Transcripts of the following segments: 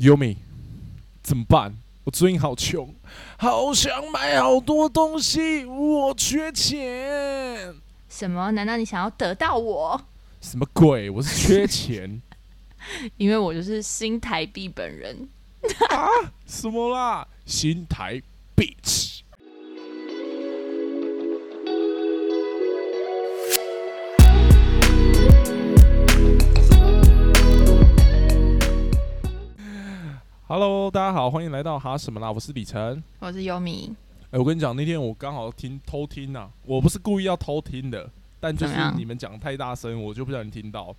Yumi，怎么办？我最近好穷，好想买好多东西，我缺钱。什么？难道你想要得到我？什么鬼？我是缺钱 因为我就是新台币本人。啊？什么啦？新台 bitch。Hello，大家好，欢迎来到哈什么啦？我是李晨。我是优米，哎、我跟你讲，那天我刚好听偷听呐、我不是故意要偷听的，但就是你们讲太大声，我就不小心听到。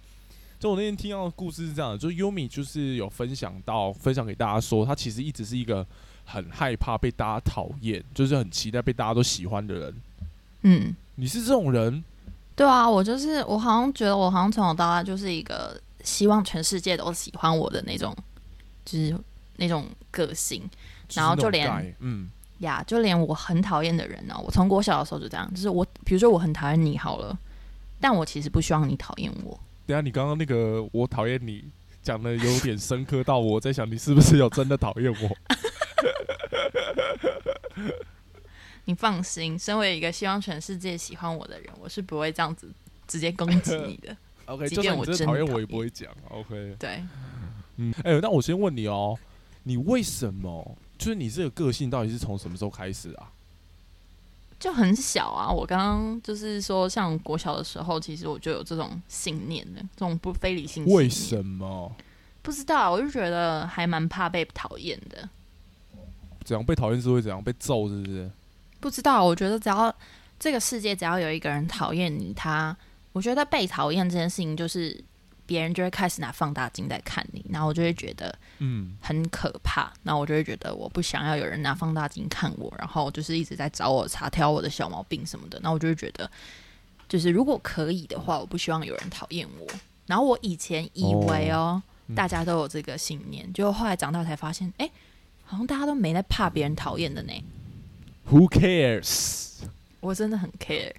就我那天听到的故事是这样的，就是 Yumi 就是有分享到，分享给大家说，他其实一直是一个很害怕被大家讨厌，就是很期待被大家都喜欢的人。嗯，你是这种人？对啊，我就是我好像觉得我好像从小到大就是一个希望全世界都喜欢我的那种，就是那种个性然后就连嗯，呀。就连我很讨厌的人呢、我从国小的时候就这样，就是我比如说我很讨厌你好了，但我其实不希望你讨厌我。等一下你刚刚那个我讨厌你讲的有点深刻到我在想你是不是有真的讨厌我？你放心，身为一个希望全世界喜欢我的人，我是不会这样子直接攻击你的。OK，即便我真讨厌我，也不会讲。OK，对，嗯，哎、那我先问你哦，你为什么就是你这个个性到底是从什么时候开始啊？就很小啊。我刚刚就是说，像国小的时候，其实我就有这种信念的，这种不非理性。为什么？不知道，我就觉得还蛮怕被讨厌的。怎样被讨厌是会怎样被揍，是不是？不知道，我觉得只要这个世界只要有一个人讨厌你，他，我觉得被讨厌这件事情，就是别人就会开始拿放大镜在看你，然后我就会觉得嗯，很可怕，然后我就会觉得我不想要有人拿放大镜看我，然后就是一直在找我查挑我的小毛病什么的，那我就会觉得，就是如果可以的话，我不希望有人讨厌我。然后我以前以为哦，嗯大家都有这个信念，结果后来长大才发现，哎，好像大家都没在怕别人讨厌的呢。Who cares？我真的很 care。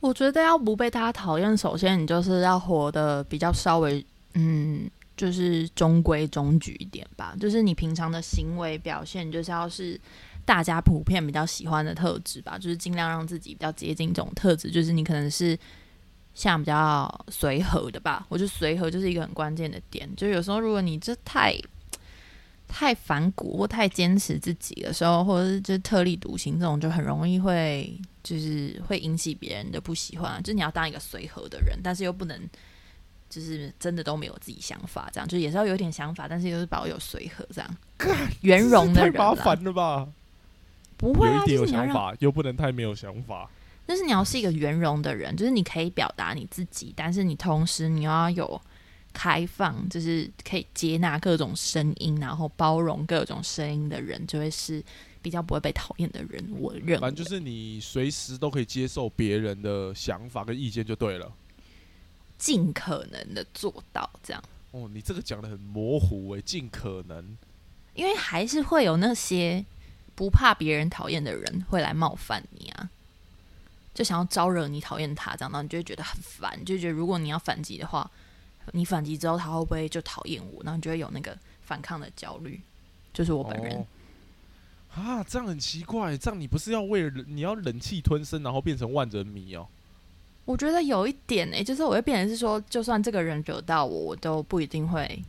我觉得要不被大家讨厌，首先你就是要活得比较稍微，嗯，就是中规中矩一点吧。就是你平常的行为表现，就是要是大家普遍比较喜欢的特质吧。就是尽量让自己比较接近这种特质。就是你可能是像比较随和的吧。我觉得随和就是一个很关键的点。就有时候如果你这太太反骨或太坚持自己的时候，或者是就是特立独行这种，就很容易会就是会引起别人的不喜欢啊。就是你要当一个随和的人，但是又不能就是真的都没有自己想法，这样就也是要有点想法，但是又是保有随和这样圆融的太人太。麻烦了吧？不会啊，有想法，又不能太没有想法。但是你要是一个圆融的人，就是你可以表达你自己，但是你同时你要有开放，就是可以接纳各种声音，然后包容各种声音的人，就会是比较不会被讨厌的人。我认为反正就是你随时都可以接受别人的想法跟意见就对了。尽可能的做到这样，哦，你这个讲的很模糊诶、尽可能。因为还是会有那些不怕别人讨厌的人会来冒犯你啊，就想要招惹你讨厌他，这样，然后你就会觉得很烦，就觉得如果你要反击的话，你反击之后他会不会就讨厌我？然后你就会有那个反抗的焦虑，就是我本人。哦啊，这样很奇怪，这样你不是要为了你要忍气吞声，然后变成万人迷哦？我觉得有一点诶、就是我会变成是说，就算这个人惹到我，我都不一定会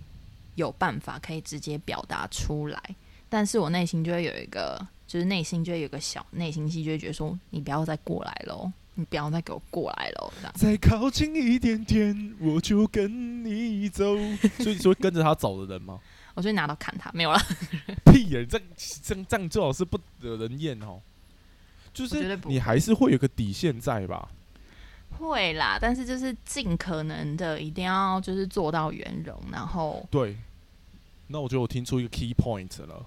有办法可以直接表达出来，但是我内心就会有一个，就是内心就会有一个小内心戏，就会觉得说，你不要再过来喽，你不要再给我过来了，这样。再靠近一点点，我就跟你走。所以你说跟着他走的人吗？我就会拿刀砍他，没有了。屁呀、你这这样这样最好是不惹人厌哦。就是你还是会有个底线在吧？会啦，但是就是尽可能的一定要就是做到圆融，然后对。那我觉得我听出一个 key point 了。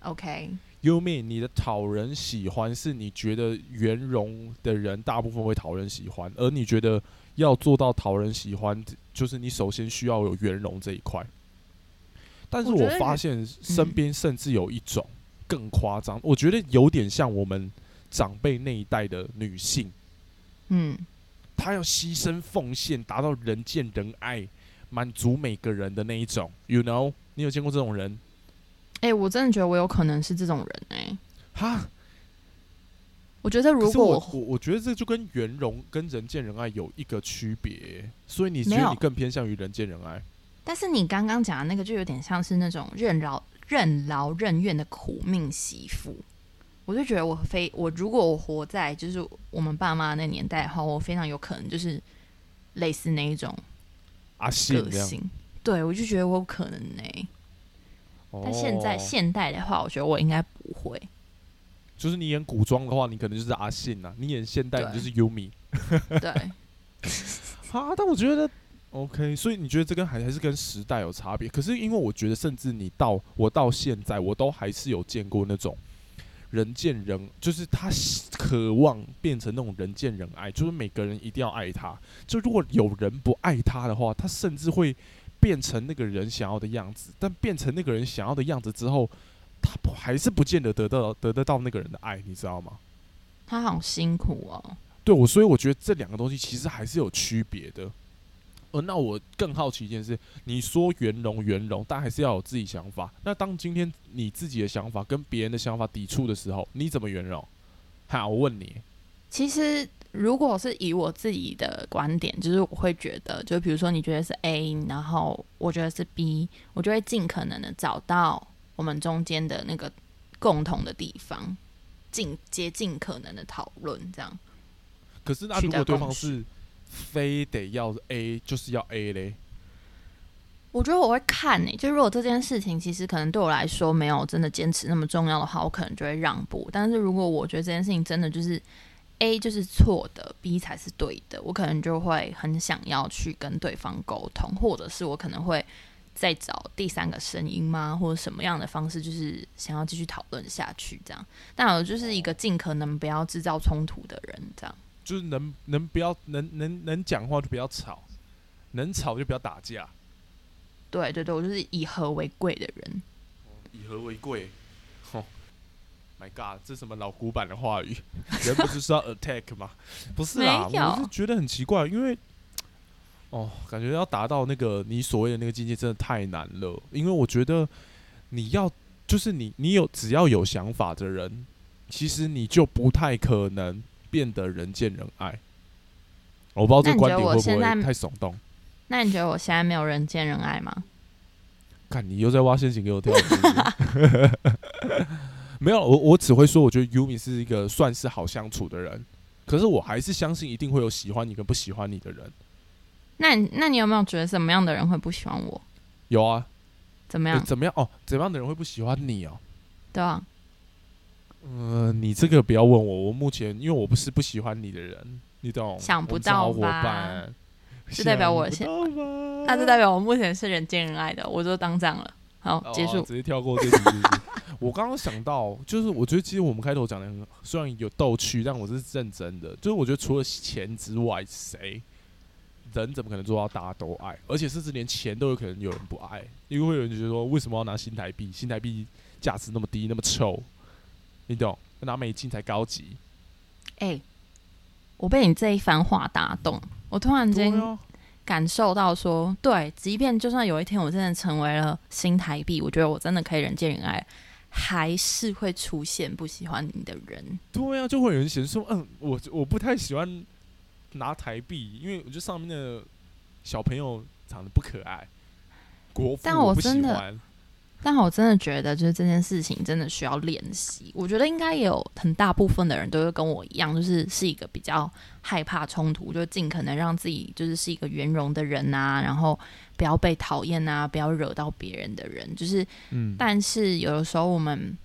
OK，You mean 你的讨人喜欢是你觉得圆融的人大部分会讨人喜欢，而你觉得要做到讨人喜欢，就是你首先需要有圆融这一块。但是我发现身边甚至有一种更夸张，我觉得有点像我们长辈那一代的女性，嗯，她要牺牲奉献，达到人见人爱，满足每个人的那一种，you know？你有见过这种人？哎、我真的觉得我有可能是这种人哎、哈，我觉得如果我我我觉得这就跟圆融跟人见人爱有一个区别，所以你觉得你更偏向于人见人爱？但是你刚刚讲的那个就有点像是那种任劳任劳任怨的苦命媳妇，我就觉得我非我如果我活在就是我们爸妈那年代的话，我非常有可能就是类似那一种阿信个。性。对，我就觉得我有可能呢、但现在哦现代的话，我觉得我应该不会。就是你演古装的话，你可能就是阿信啊；你演现代，你就是 Yumi 对，啊。但我觉得 OK，所以你觉得这跟还还是跟时代有差别？可是因为我觉得，甚至你到我到现在，我都还是有见过那种人见人，就是他渴望变成那种人见人爱，就是每个人一定要爱他。就如果有人不爱他的话，他甚至会变成那个人想要的样子。但变成那个人想要的样子之后，他不还是不见得得到得得到那个人的爱，你知道吗？他好辛苦哦。对我，所以我觉得这两个东西其实还是有区别的。呃，那我更好奇一件事，你说圆融圆融，但还是要有自己想法。那当今天你自己的想法跟别人的想法抵触的时候，你怎么圆融？好，我问你，其实，如果是以我自己的观点，就是我会觉得，就比如说你觉得是 A，然后我觉得是 B，我就会尽可能的找到我们中间的那个共同的地方，尽竭尽可能的讨论，这样。可是那如果对方是非得要 A，就是要 A 嘞？我觉得我会看呢、就如果这件事情其实可能对我来说没有真的坚持那么重要的话，我可能就会让步。但是如果我觉得这件事情真的就是 A 就是错的，B 才是对的，我可能就会很想要去跟对方沟通，或者是我可能会再找第三个声音吗，或者什么样的方式，就是想要继续讨论下去这样。但我就是一个尽可能不要制造冲突的人，这样。就是能能不要能能能讲话就不要吵，能吵就不要打架，对对对，我就是以和为贵的人。以和为贵。哦，My God，这什么老古板的话语？人不就是要 attack 吗？不是啊，我是觉得很奇怪，因为哦，感觉要达到那个你所谓的那个境界真的太难了。因为我觉得你要就是你你有只要有想法的人，其实你就不太可能变得人见人爱。我不知道这个观点会不会我现在太耸动。那你觉得我现在没有人见人爱吗？看你又在挖陷阱给我跳，是是 没有，我我只会说，我觉得 Yumi 是一个算是好相处的人，可是我还是相信一定会有喜欢你跟不喜欢你的人。那你那你有没有觉得什么样的人会不喜欢我？有啊，怎么样？怎么样？哦，怎么样的人会不喜欢你哦？对啊，嗯、你这个不要问我，我目前因为我不是不喜欢你的人，你懂？想不到吧伴，就代表我想不到吧那就代表我目前是人见人爱的，我就当这样了。好，结束。哦直接跳过这题。我刚刚想到，就是我觉得其实我们开头讲的很，虽然有逗趣，但我是认真的。就是我觉得除了钱之外，谁人怎么可能做到大家都爱？而且甚至连钱都有可能有人不爱，因为会有人觉得说，为什么要拿新台币？新台币价值那么低，那么臭，你懂？拿美金才高级。哎、我被你这一番话打动，我突然间感受到说，对，即便就算有一天我真的成为了新台币，我觉得我真的可以人见人爱，还是会出现不喜欢你的人。对啊，就会有人嫌说，嗯，我我不太喜欢拿台币，因为我觉得上面的小朋友长得不可爱，国服但我不我真的喜欢。但我真的觉得，就是这件事情真的需要练习。我觉得应该也有很大部分的人都会跟我一样，就是是一个比较害怕冲突，就尽可能让自己就是是一个圆融的人啊，然后不要被讨厌啊，不要惹到别人的人。就是，嗯，但是有的时候我们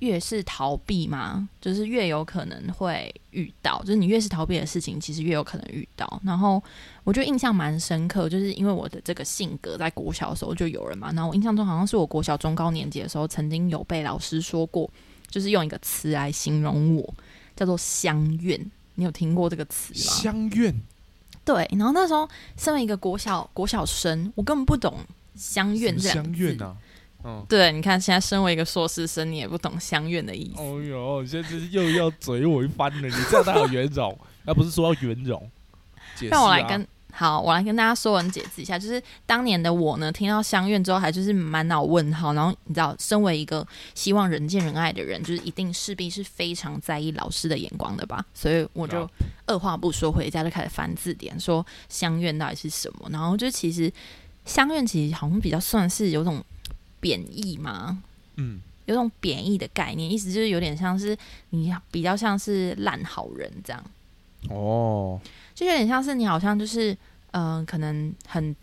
越是逃避嘛，就是越有可能会遇到，就是你越是逃避的事情，其实越有可能遇到。然后我觉得印象蛮深刻，就是因为我的这个性格，在国小的时候就有人嘛。然后我印象中好像是我国小中高年级的时候，曾经有被老师说过，就是用一个词来形容我，叫做相怨。你有听过这个词吗？相怨对。然后那时候身为一个国小国小生，我根本不懂相怨这两个字。相怨啊，嗯。对，你看现在身为一个硕士生，你也不懂相怨的意思。哦哟，你现在就是又要嘴我一番了，你这样哪有圆融？那不是说要圆融？解释啊让我来跟好，我来跟大家说文解字一下，就是当年的我呢，听到相愿之后，还就是满脑问号。然后你知道，身为一个希望人见人爱的人，就是一定势必是非常在意老师的眼光的吧？所以我就二话不说，回家就开始翻字典，说相愿到底是什么。然后就其实相愿其实好像比较算是有种贬义吗，嗯，有种贬义的概念，意思就是有点像是你比较像是烂好人这样。哦，就有点像是你好像就是嗯、呃可能很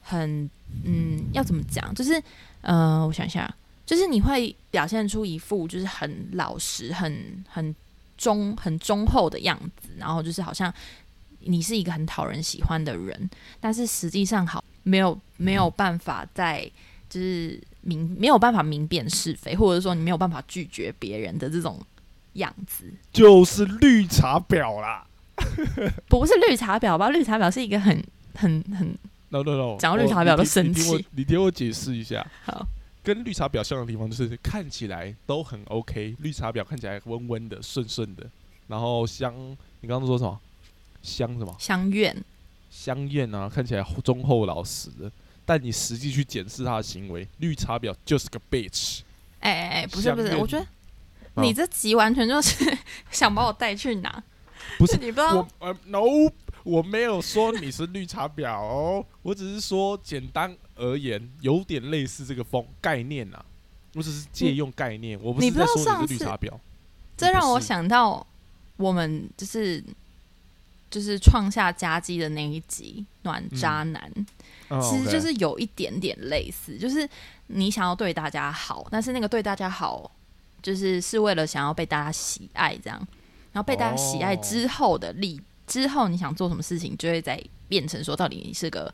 很嗯，要怎么讲？就是呃，我想一下，就是你会表现出一副就是很老实、很很忠、很忠厚的样子，然后就是好像你是一个很讨人喜欢的人，但是实际上好没有没有办法在就是明没有办法明辨是非，或者说你没有办法拒绝别人的这种样子。就是绿茶婊啦。不是绿茶婊吧？绿茶婊是一个很很很 No no no，讲到绿茶婊都生气你听我解释一下。好。跟绿茶婊像的地方就是看起来都很 OK，绿茶婊看起来温温的、顺顺的，然后香，你刚刚说什么？香什么？相怨。香艳啊，看起来忠厚老实的，但你实际去检视他的行为，绿茶婊就是个 bitch。哎哎哎，不是不是，我觉得哦你这集完全就是想把我带去哪？不是 你不知道我呃，no，我没有说你是绿茶婊哦，我只是说简单而言，有点类似这个风概念啊。我只是借用概念，我不知道是在说你是绿茶婊。这让我想到我们就是就是创下佳绩的那一集暖渣男，哦其实就是有一点点类似，就是你想要对大家好，但是那个对大家好，就是是为了想要被大家喜爱这样，然后被大家喜爱哦之后的力、之后你想做什么事情，就会在变成说，到底你是个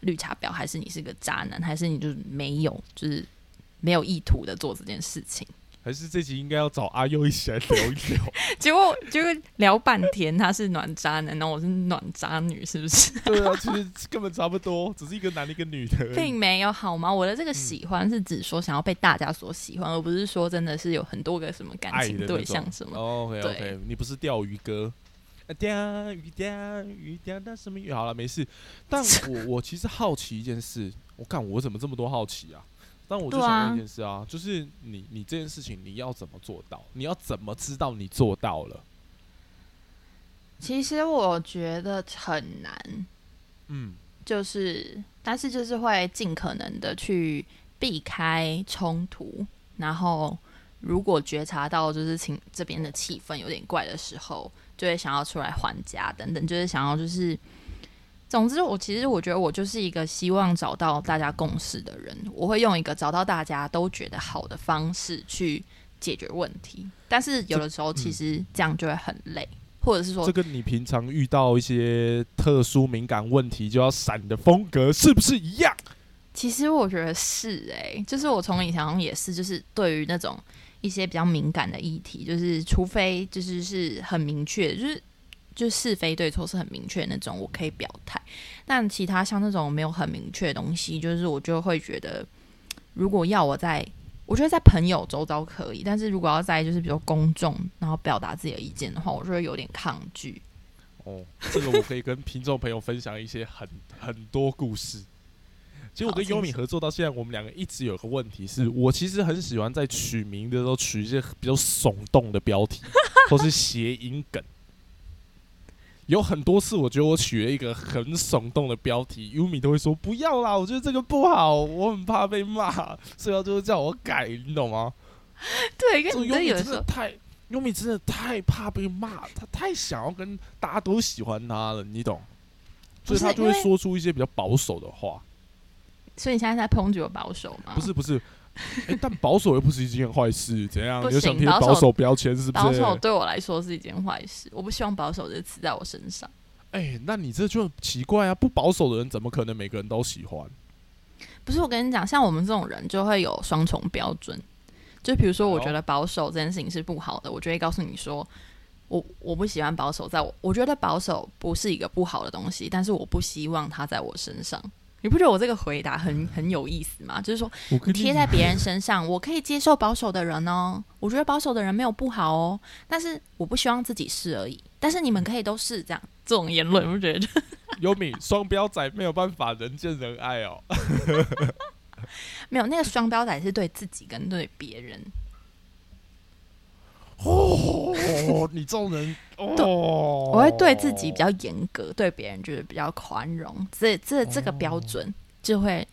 绿茶婊，还是你是个渣男，还是你就是没有，就是没有意图的做这件事情。还是这集应该要找阿佑一起来聊一聊。结果结果聊半天，他是暖渣男，然后我是暖渣女，是不是？对啊，其实根本差不多，只是一个男的，一个女的。并没有好吗？我的这个喜欢是指说想要被大家所喜欢，而不是说真的是有很多个什么感情对象什么。OK 对 OK，你不是钓鱼哥。啊钓鱼钓鱼钓到什么鱼？好了，没事。但我我其实好奇一件事，我看我怎么这么多好奇啊？但我就想问一件事啊，就是你你这件事情你要怎么做到？你要怎么知道你做到了？其实我觉得很难，嗯，就是但是就是会尽可能的去避开冲突，然后如果觉察到就是情这边的气氛有点怪的时候，就会想要出来还价等等，就是想要就是。总之，我其实我觉得我就是一个希望找到大家共识的人，我会用一个找到大家都觉得好的方式去解决问题。但是有的时候其实这样就会很累，或者是说这跟你平常遇到一些特殊敏感问题就要闪的风格是不是一样？其实我觉得是诶、就是我从以前也是，就是对于那种一些比较敏感的议题，就是除非就是是很明确，就是就是是非对错是很明确的那种，我可以表态。但其他像那种没有很明确的东西，就是我就会觉得，如果要我在，我觉得在朋友周遭可以，但是如果要在就是比如公众，然后表达自己的意见的话，我就会有点抗拒。哦，这个我可以跟听众朋友分享一些很很多故事。其实我跟优米合作到现在，我们两个一直有个问题是，我其实很喜欢在取名的时候取一些比较耸动的标题，或是谐音梗。有很多次，我觉得我取了一个很耸动的标题，优米都会说不要啦，我觉得这个不好，我很怕被骂，所以他就会叫我改，你懂吗？对，跟你这优米这有时候，真的太，优米真的太怕被骂，他太想要跟大家都喜欢他了，你懂？所以他就会说出一些比较保守的话。所以你现在在抨击我保守吗？不是不是，哎、但保守又不是一件坏事，怎样？不你想行保守贴保守标签是不是？保守对我来说是一件坏事，我不希望保守这个词在我身上。哎、那你这就奇怪啊！不保守的人怎么可能每个人都喜欢？不是我跟你讲，像我们这种人就会有双重标准。就比如说，我觉得保守这件事情是不好的，我就会告诉你说，我我不喜欢保守，在我我觉得保守不是一个不好的东西，但是我不希望它在我身上。你不觉得我这个回答很很有意思吗？就是说，你贴在别人身上，我可以接受保守的人哦，我觉得保守的人没有不好哦，但是我不希望自己是而已。但是你们可以都是这样这种言论，我觉得 优米双标仔没有办法人见人爱哦。没有那个双标仔是对自己跟对别人。哦，你这种人哦，我会对自己比较严格，对别人就是比较宽容。这这这个标准就会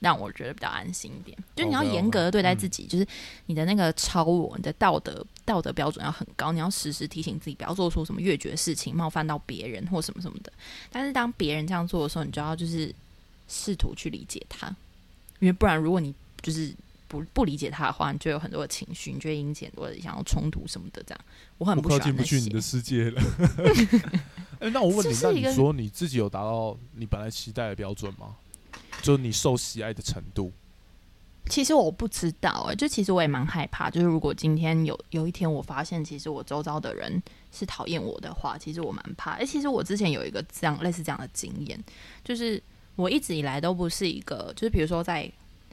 让我觉得比较安心一点。就你要严格的对待自己，就是你的那个超我，你的道德道德标准要很高。你要时时提醒自己，不要做出什么越绝的事情，冒犯到别人或什么什么的。但是当别人这样做的时候，你就要就是试图去理解他，因为不然如果你就是不不理解他的话，你就有很多的情绪，你就会引起很多的想要冲突什么的。这样我很不喜欢进不去你的世界了。哎，那我问你，那你说你自己有达到你本来期待的标准吗？就是你受喜爱的程度？其实我不知道哎，就其实我也蛮害怕。就是如果今天有有一天我发现，其实我周遭的人是讨厌我的话，其实我蛮怕。哎，其实我之前有一个这样类似这样的经验，就是我一直以来都不是一个，就是比如说在。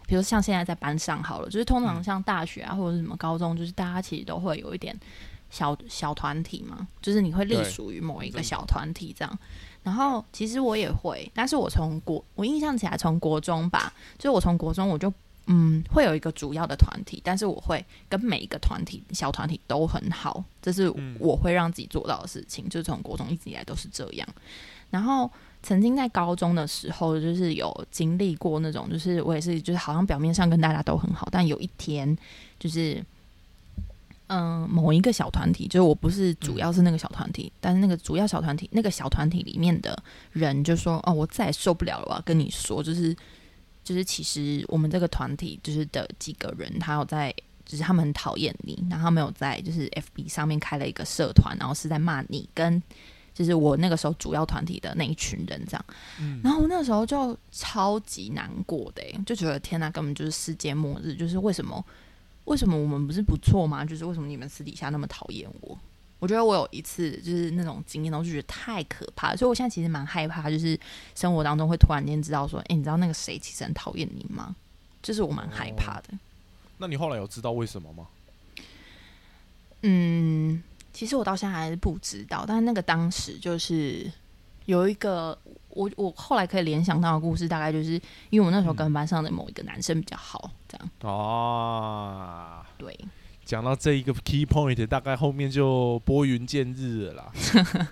比如像现在在班上好了，就是通常像大学啊或者什么高中，就是大家其实都会有一点小小团体嘛，就是你会隶属于某一个小团体这样。然后其实我也会，但是我从国我印象起来从国中吧，就是我从国中我就嗯会有一个主要的团体，但是我会跟每一个团体小团体都很好，这是我会让自己做到的事情，就是从国中一直以来都是这样。然后。曾经在高中的时候，就是有经历过那种，就是我也是，就是好像表面上跟大家都很好，但有一天，就是嗯，某一个小团体，就是我不是主要是那个小团体，但是那个主要小团体，那个小团体里面的人就说：“哦，我再也受不了了，我跟你说，就是就是其实我们这个团体就是的几个人，他有在，就是他们很讨厌你，然后没有在就是 FB 上面开了一个社团，然后是在骂你跟。”就是我那个时候主要团体的那一群人这样，然后我那个时候就超级难过的，就觉得天呐，根本就是世界末日。就是为什么？为什么我们不是不错吗？就是为什么你们私底下那么讨厌我？我觉得我有一次就是那种经验，我就觉得太可怕。所以我现在其实蛮害怕，就是生活当中会突然间知道说，哎，你知道那个谁其实很讨厌你吗？就是我蛮害怕的。那你后来有知道为什么吗？嗯。其实我到现在还是不知道，但是那个当时就是有一个我我后来可以联想到的故事，大概就是因为我那时候跟班上的某一个男生比较好，这样哦。对，讲到这一个 key point，大概后面就拨云见日了啦。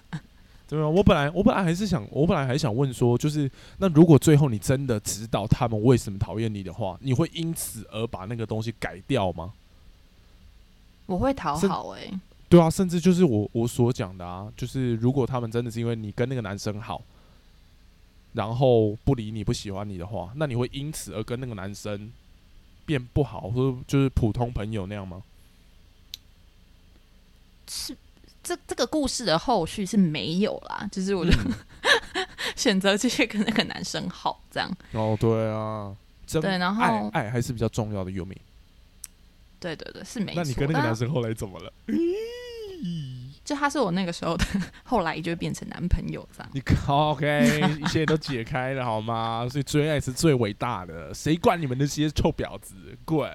对啊，我本来我本来还是想，我本来还想问说，就是那如果最后你真的知道他们为什么讨厌你的话，你会因此而把那个东西改掉吗？我会讨好哎。对啊，甚至就是我我所讲的啊，就是如果他们真的是因为你跟那个男生好，然后不理你不喜欢你的话，那你会因此而跟那个男生变不好，或者就是普通朋友那样吗？是这这个故事的后续是没有啦，就是我就 选择继续跟那个男生好这样。哦，对啊，对，然后爱还是比较重要的，有没？对对对，是没。那你跟那个男生后来怎么了？就他是我那个时候的，后来就变成男朋友这样。你 OK，一切都解开了好吗？所以追爱是最伟大的，谁管你们那些臭婊子？滚，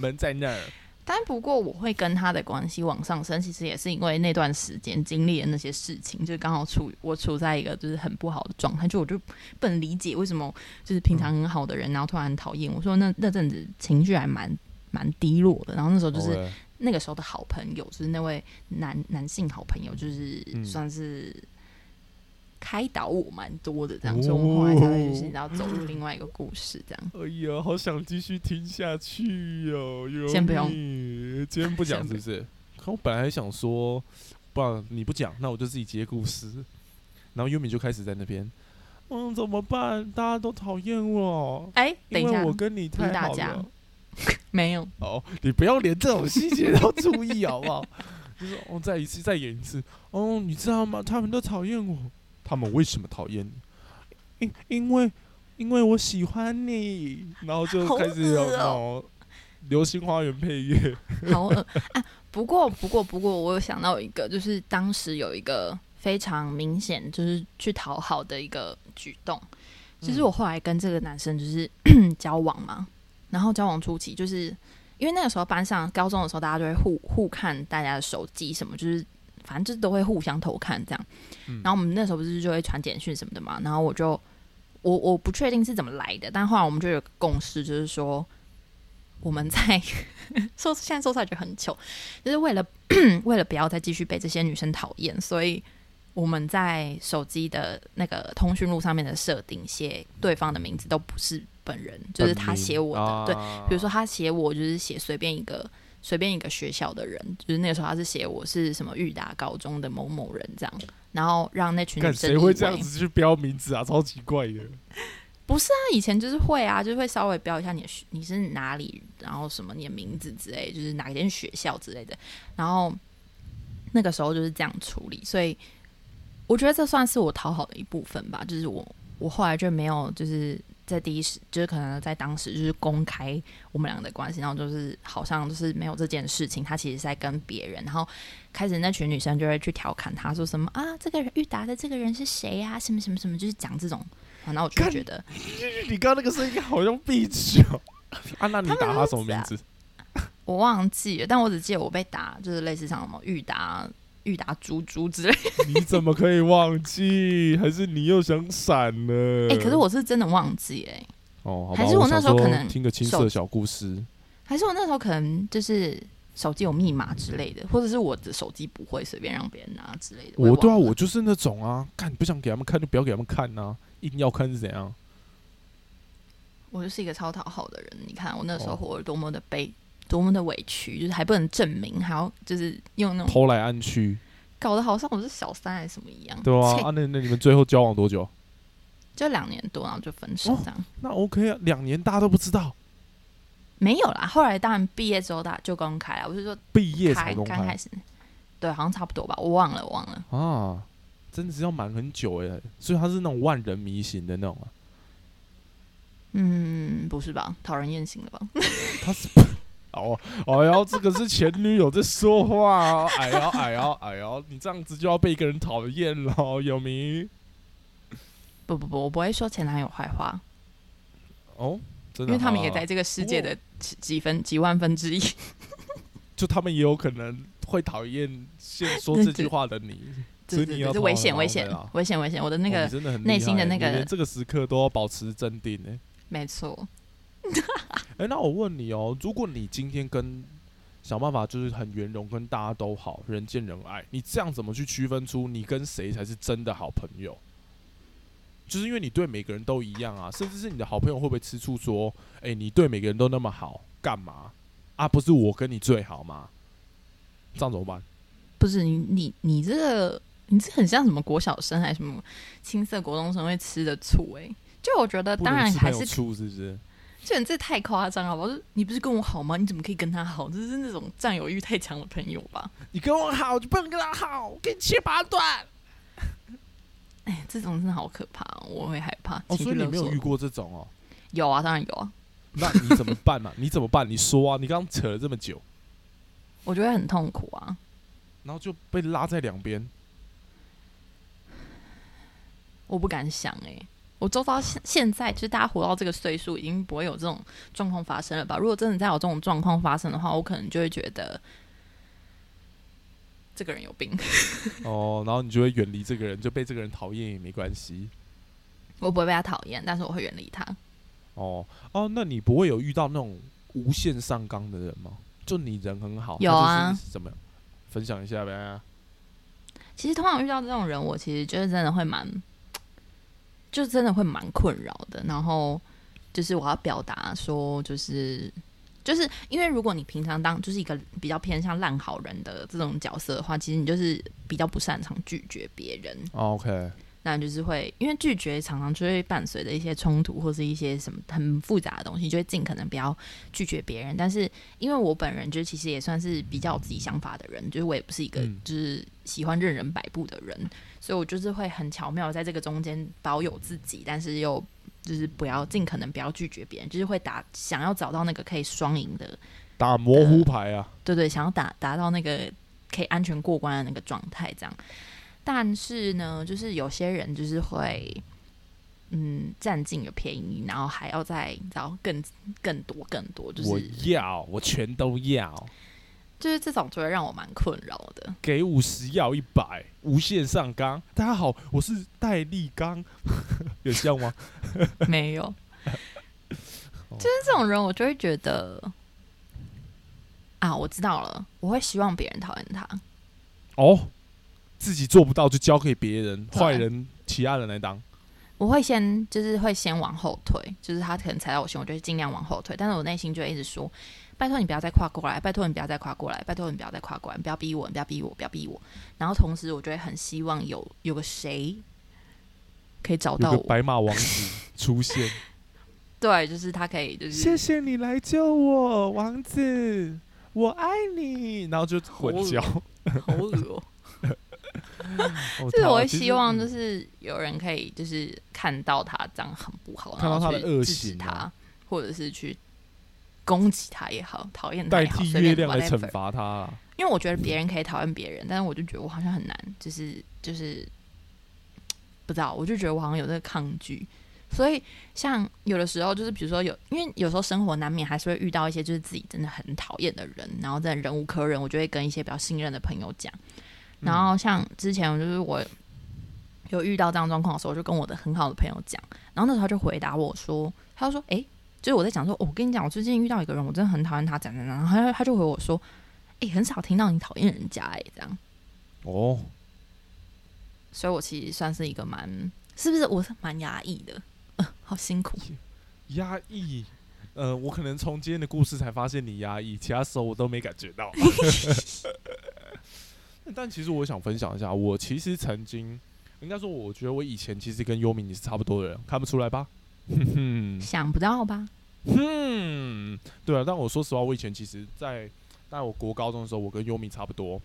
门在那儿。但不过我会跟他的关系往上升，其实也是因为那段时间经历了那些事情，就刚好处我处在一个就是很不好的状态，就我就不能理解为什么就是平常很好的人，然后突然讨厌我。说那那阵子情绪还蛮蛮低落的，然后那时候就是。那个时候的好朋友就是那位男男性好朋友，就是算是开导我蛮多的这样，所以我们后来才会就是要走入另外一个故事这样。哎呀，好想继续听下去哟！先不用，今天不讲是不是？可我本来还想说，不然你不讲，那我就自己接故事。然后优米就开始在那边，嗯，怎么办？大家都讨厌我。哎，等一下，我跟你太好了。没有哦，你不要连这种细节都注意好不好？就是哦再一次再演一次哦，你知道吗？他们都讨厌我，他们为什么讨厌你？因因为因为我喜欢你，然后就开始有那种流星花园配乐。好恶啊！不过不过不过，我有想到一个，就是当时有一个非常明显，就是去讨好的一个举动。就是我后来跟这个男生就是 交往嘛。然后交往初期，就是因为那个时候班上高中的时候，大家就会互互看大家的手机什么，就是反正就是都会互相偷看这样。嗯然后我们那时候不是就会传简讯什么的嘛，然后我就我我不确定是怎么来的，但后来我们就有共识，就是说我们在 说现在说出来觉得很糗，就是为了 为了不要再继续被这些女生讨厌，所以我们在手机的那个通讯录上面的设定写对方的名字都不是本人，就是他写我的，对，对比如说他写我就是写随便一个随便一个学校的人，就是那个时候他是写我是什么裕达高中的某某人这样，然后让那群女看生谁会这样子去标名字啊？超奇怪的。不是啊，以前就是会啊，就是会稍微标一下你你是哪里，然后什么你的名字之类，就是哪一间学校之类的。然后那个时候就是这样处理，所以我觉得这算是我讨好的一部分吧。就是我我后来就没有就是在第一时，就是可能在当时就是公开我们俩的关系，然后就是好像就是没有这件事情，他其实是在跟别人，然后开始那群女生就会去调侃他说什么啊，这个人玉达的这个人是谁呀、什么什么什么，就是讲这种。啊然后我就觉得。你刚刚那个声音好像壁纸哦啊？那你打他什么名字？我忘记了，但我只记得我被打，就是类似像什么裕达、裕达猪猪之类。你怎么可以忘记？还是你又想闪了？哎、可是我是真的忘记哎、哦，好吧还是我那时候可能听个青手涩小故事。还是我那时候可能就是手机有密码之类的，或者是我的手机不会随便让别人拿之类的。也我对啊，我就是那种啊，看不想给他们看就不要给他们看呐、硬要看是怎样？我就是一个超讨好的人。你看我那时候哦活得多么的悲，多么的委屈，就是还不能证明，还要就是用那种偷来暗去，搞得好像我是小三还是什么一样。对啊，啊，那那你们最后交往多久？就两年多，然后就分手哦这样。那 OK 啊，两年大家都不知道，没有啦，后来当然毕业之后大就公开了。我是说毕业才公开刚开始，对，好像差不多吧，我忘了，我忘了。啊，真的是要瞒很久哎，所以他是那种万人迷型的那种啊，嗯，不是吧？讨人厌型的吧？他是哦，哎呦，这个是前女友在说话哦，哎呦哎呦哎呦，你这样子就要被一个人讨厌了，有名不不不，我不会说前男友坏话，哦，真因，为他们也在这个世界的几几分几万分之一。就他们也有可能会讨厌现说这句话的你，所以对对对，你要讨好这危险危险啊危险危险！我的那个内心的那个你连这个时刻都要保持镇定呢。没错，哎、那我问你哦，如果你今天跟想办法就是很圆融，跟大家都好，人见人爱，你这样怎么去区分出你跟谁才是真的好朋友？就是因为你对每个人都一样啊，甚至是你的好朋友会不会吃醋说，哎、你对每个人都那么好，干嘛啊？不是我跟你最好吗？这样怎么办？不是你你你这个你这很像什么国小生还是什么青涩国中生会吃的醋哎、就我觉得当然还是醋是不是？就你这太夸张了吧？就是你不是跟我好吗？你怎么可以跟他好？这是那种占有欲太强的朋友吧？你跟我好就不能跟他好，我给你切八段。哎，这种真的好可怕、哦，我会害怕。哦，所以你没有遇过这种哦？有啊，当然有啊。那你怎么办嘛？你怎么办？你说啊！你刚刚扯了这么久，我觉得很痛苦啊。然后就被拉在两边。我不敢想哎、我周遭现现在就是大家活到这个岁数，已经不会有这种状况发生了吧？如果真的再有这种状况发生的话，我可能就会觉得这个人有病。哦，然后你就会远离这个人，就被这个人讨厌也没关系。我不会被他讨厌，但是我会远离他。哦哦，那你不会有遇到那种无限上纲的人吗？就你人很好，有啊怎么样？分享一下呗。其实通常遇到这种人，我其实就是真的会蛮，就真的会蛮困扰的。然后就是我要表达说，就是就是因为如果你平常当就是一个比较偏向烂好人的这种角色的话，其实你就是比较不擅长拒绝别人。哦 OK，那就是会因为拒绝常常就会伴随着一些冲突或是一些什么很复杂的东西，就会尽可能不要拒绝别人。但是因为我本人就其实也算是比较有自己想法的人，就是我也不是一个嗯就是喜欢任人摆布的人，所以我就是会很巧妙在这个中间保有自己，但是又就是不要尽可能不要拒绝别人，就是会打想要找到那个可以双赢的，打模糊牌啊。对对，想要打达到那个可以安全过关的那个状态，这样。但是呢，就是有些人就是会，嗯，占尽了便宜，然后还要再你知道更更多更多，就是我要，我全都要。就是这种就会让我蛮困扰的。给五十要一百，无限上纲。大家好，我是戴立刚，有像吗？没有，就是这种人，我就会觉得啊，我知道了，我会希望别人讨厌他。哦，自己做不到就交给别人，坏人其他人来当。我会先就是会先往后退，就是他可能踩到我心，我就会尽量往后退，但是我内心就会一直说：拜托你不要再跨过来，拜托你不要再跨过来，拜托你不要再跨过来，不要逼我，你不要逼我，不要逼我。然后同时，我就会很希望有有个谁可以找到我，白马王子 出现，对，就是他可以，就是谢谢你来救我，王子，我爱你。然后就混交。好恶 就是我会希望，就嗯是有人可以就是看到他这样很不好，看到然后他的恶去制止他行啊，或者是去攻击他也好，讨厌他代也好，替随便来 whatever 惩罚他啊。因为我觉得别人可以讨厌别人，但是我就觉得我好像很难，就是就是不知道，我就觉得我好像有这个抗拒。所以像有的时候，就是比如说有，因为有时候生活难免还是会遇到一些就是自己真的很讨厌的人，然后真的忍无可忍，我就会跟一些比较信任的朋友讲。然后像之前就是我有遇到这样状况的时候，我就跟我的很好的朋友讲，然后那时候他就回答我说，他就说，诶，就是我在讲说，哦我跟你讲，我最近遇到一个人，我真的很讨厌他，讲讲讲，然后他他就回我说，诶，很少听到你讨厌人家，哎，这样，哦，所以我其实算是一个蛮，是不是我是蛮压抑的，呃，好辛苦，压抑。呃，我可能从今天的故事才发现你压抑，其他时候我都没感觉到。但其实我想分享一下，我其实曾经，应该说，我觉得我以前其实跟优米你是差不多的人，看不出来吧？哼哼想不到吧？哼，对啊。但我说实话，我以前其实在，在我国高中的时候，我跟优米差不多，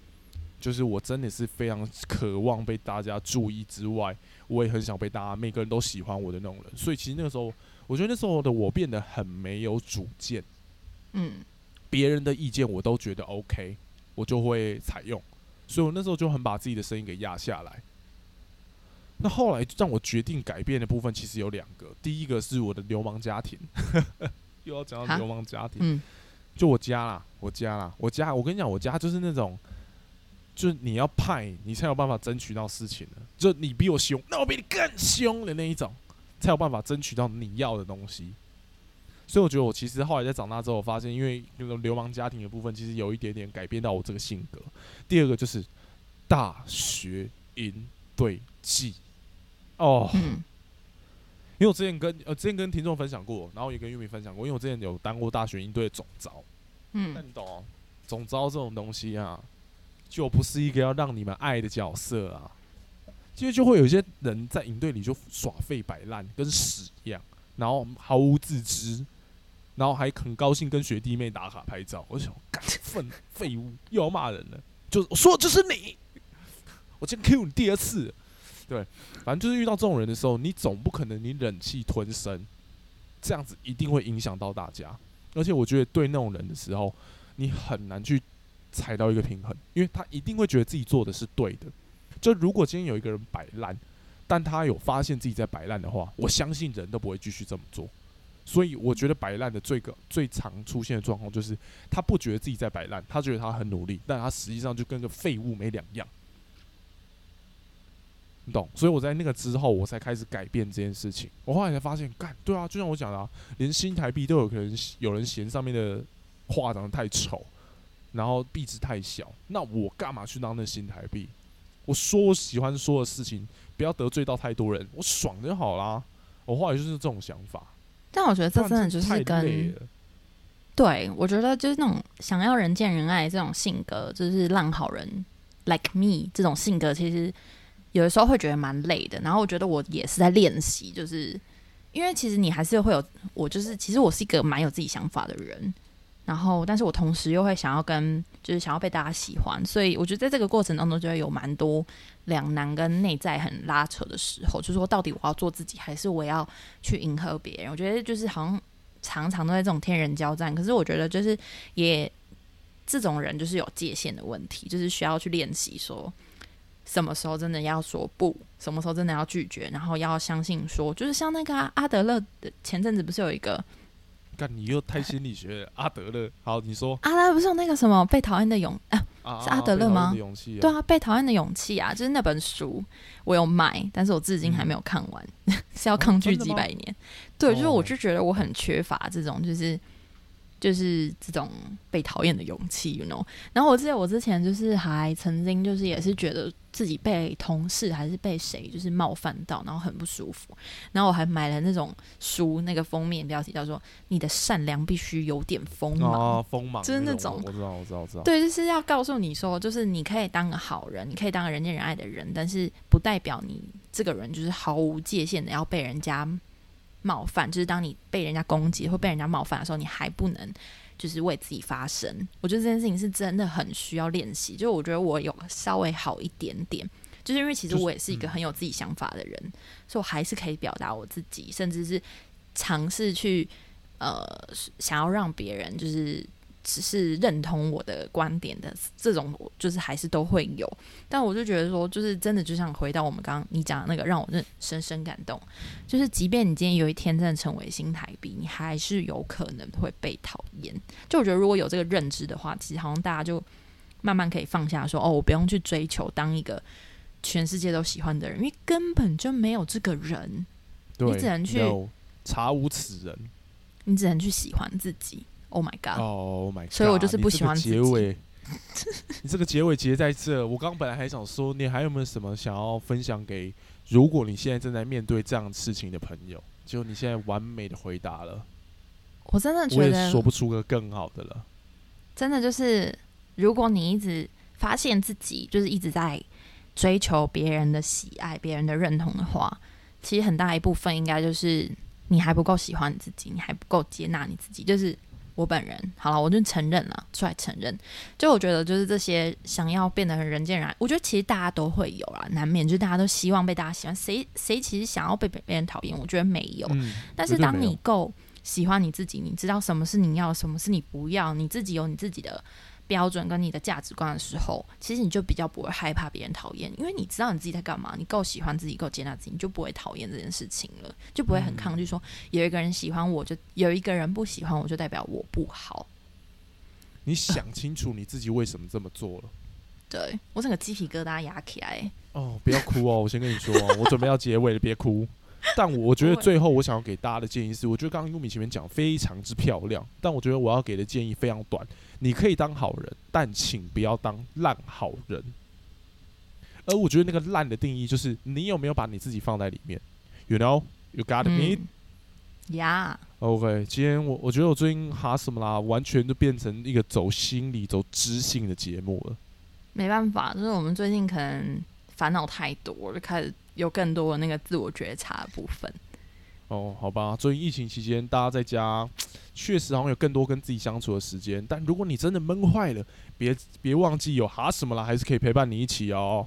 就是我真的是非常渴望被大家注意之外，我也很想被大家每个人都喜欢我的那种人。所以其实那个时候，我觉得那时候的我变得很没有主见，嗯，别人的意见我都觉得 OK，我就会采用。所以我那时候就很把自己的声音给压下来。那后来让我决定改变的部分其实有两个，第一个是我的流氓家庭，又要讲到流氓家庭，嗯，就我家啦，我家啦，我家，我跟你讲，我家就是那种，就是你要派，你才有办法争取到事情的，就你比我凶，那我比你更凶的那一种，才有办法争取到你要的东西。所以我觉得我其实后来在长大之后，我发现因为那种流氓家庭的部分，其实有一点点改变到我这个性格。第二个就是大学营队季，哦，嗯，因为我之前跟呃之前跟听众分享过，然后也跟玉米分享过，因为我之前有当过大学营队的总招。那嗯，你懂哦，总招这种东西啊，就不是一个要让你们爱的角色啊。其实就会有一些人在营队里就耍废摆烂，跟屎一样，然后毫无自知，然后还很高兴跟学弟妹打卡拍照。我想，干 粪废物又要骂人了，就我说的就是你，我今天 Q 你第二次，对，反正就是遇到这种人的时候，你总不可能你忍气吞声，这样子一定会影响到大家。而且我觉得对那种人的时候，你很难去踩到一个平衡，因为他一定会觉得自己做的是对的。就如果今天有一个人摆烂，但他有发现自己在摆烂的话，我相信人都不会继续这么做。所以我觉得摆烂的最个最常出现的状况就是，他不觉得自己在摆烂，他觉得他很努力，但他实际上就跟个废物没两样。你懂？所以我在那个之后，我才开始改变这件事情。我后来才发现，干对啊，就像我讲的、啊，连新台币都有可能有人嫌上面的画长得太丑，然后币值太小，那我干嘛去当那新台币？我说我喜欢说的事情，不要得罪到太多人，我爽就好啦。我后来就是这种想法。但我觉得这真的就是跟对我觉得就是那种想要人见人爱这种性格，就是烂好人 like me 这种性格，其实有的时候会觉得蛮累的。然后我觉得我也是在练习，就是因为其实你还是会有我，就是其实我是一个蛮有自己想法的人。然后，但是我同时又会想要跟，就是想要被大家喜欢，所以我觉得在这个过程当中就会有蛮多两难跟内在很拉扯的时候，就是说到底我要做自己，还是我要去迎合别人？我觉得就是好像常常都在这种天人交战。可是我觉得就是也这种人就是有界限的问题，就是需要去练习说什么时候真的要说不，什么时候真的要拒绝，然后要相信说，就是像那个啊、阿德勒的前阵子不是有一个干，你又太心理学了。阿德勒，好，你说阿德勒不是有那个什么被讨厌的勇啊？啊，是阿德勒吗对，啊，被讨厌的勇气啊，就是那本书，我有买，但是我至今还没有看完，是要抗拒几百年。对，就是哦我就觉得我很缺乏这种，就是就是这种被讨厌的勇气，you know。然后我记得我之前就是还曾经就是也是觉得自己被同事还是被谁就是冒犯到，然后很不舒服。然后我还买了那种书，那个封面标题叫做“你的善良必须有点锋芒”。哦，锋芒就是那种，种我知道，我知道，我知道。对，就是要告诉你说，就是你可以当个好人，你可以当个人见人爱的人，但是不代表你这个人就是毫无界限的要被人家冒犯。就是当你被人家攻击或被人家冒犯的时候，你还不能就是为自己发声。我觉得这件事情是真的很需要练习。就我觉得我有稍微好一点点，就是因为其实我也是一个很有自己想法的人，所以我还是可以表达我自己，甚至是尝试去呃想要让别人就是只是认同我的观点的这种，就是还是都会有。但我就觉得说，就是真的就像回到我们刚刚你讲的那个，让我认深深感动。就是即便你今天有一天真的成为新台币，你还是有可能会被讨厌。就我觉得如果有这个认知的话，其实好像大家就慢慢可以放下说，哦，我不用去追求当一个全世界都喜欢的人，因为根本就没有这个人，对，你只能去查无此人。你只能去喜欢自己。Oh my god！、哦、oh、，My God！所以我就是不喜欢结尾。你这个结尾结在这，我刚本来还想说，你还有没有什么想要分享给如果你现在正在面对这样事情的朋友？就你现在完美的回答了，我真的我觉得也说不出个更好的了。真的就是，如果你一直发现自己就是一直在追求别人的喜爱、别人的认同的话，其实很大一部分应该就是你还不够喜欢你自己，你还不够接纳你自己。就是我本人，好了，我就承认了，出来承认。就我觉得，就是这些想要变得很人见人爱，我觉得其实大家都会有啦，难免就是大家都希望被大家喜欢。谁谁其实想要被别人讨厌？我觉得没有。嗯，但是当你够喜欢你自己，你知道什么是你要，什么是你不要，你自己有你自己的标准跟你的价值观的时候，其实你就比较不会害怕别人讨厌，因为你知道你自己在干嘛，你够喜欢自己，够接纳自己，你就不会讨厌这件事情了，就不会很抗拒说有一个人喜欢我就有一个人不喜欢我就代表我不好。你想清楚你自己为什么这么做了。对我整个鸡皮疙瘩压起来，哦，不要哭哦！我先跟你说哦，我准备要结尾了，别哭。但我觉得最后我想要给大家的建议是，我觉得刚刚优米前面讲非常之漂亮，但我觉得我要给的建议非常短。你可以当好人，但请不要当烂好人。而我觉得那个烂的定义就是你有没有把你自己放在里面，you know you got me、嗯，呀，OK，今天我我觉得我最近哈什么啦，完全就变成一个走心理、走知性的节目了。没办法，就是我们最近可能烦恼太多，就开始有更多的那个自我觉察的部分。哦，好吧，最近疫情期间，大家在家 确实好像有更多跟自己相处的时间。但如果你真的闷坏了，别别忘记有哈什么啦，还是可以陪伴你一起哦。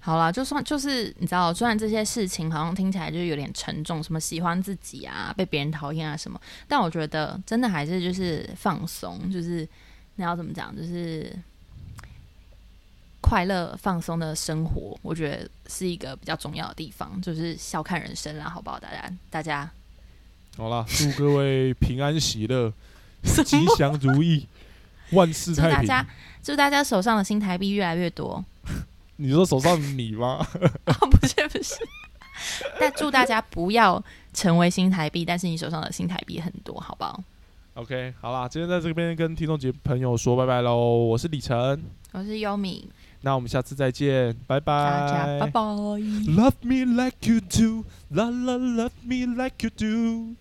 好啦，就算就是你知道，虽然这些事情好像听起来就是有点沉重，什么喜欢自己啊，被别人讨厌啊什么，但我觉得真的还是就是放松，就是那要怎么讲，就是快乐放松的生活，我觉得是一个比较重要的地方，就是笑看人生啦，好不好？大家大家好啦，祝各位平安喜乐，吉祥如意，万事太平。祝大家祝大家手上的新台币越来越多，你说手上你吗？不是不是，但祝大家不要成为新台币，但是你手上的新台币很多，好不好？OK，好啦，今天在这边跟听众节朋友说拜拜喽。我是李晨，我是优米。那我们下次再见，拜拜。大家拜拜。Love me like you do, la la, love me like you do.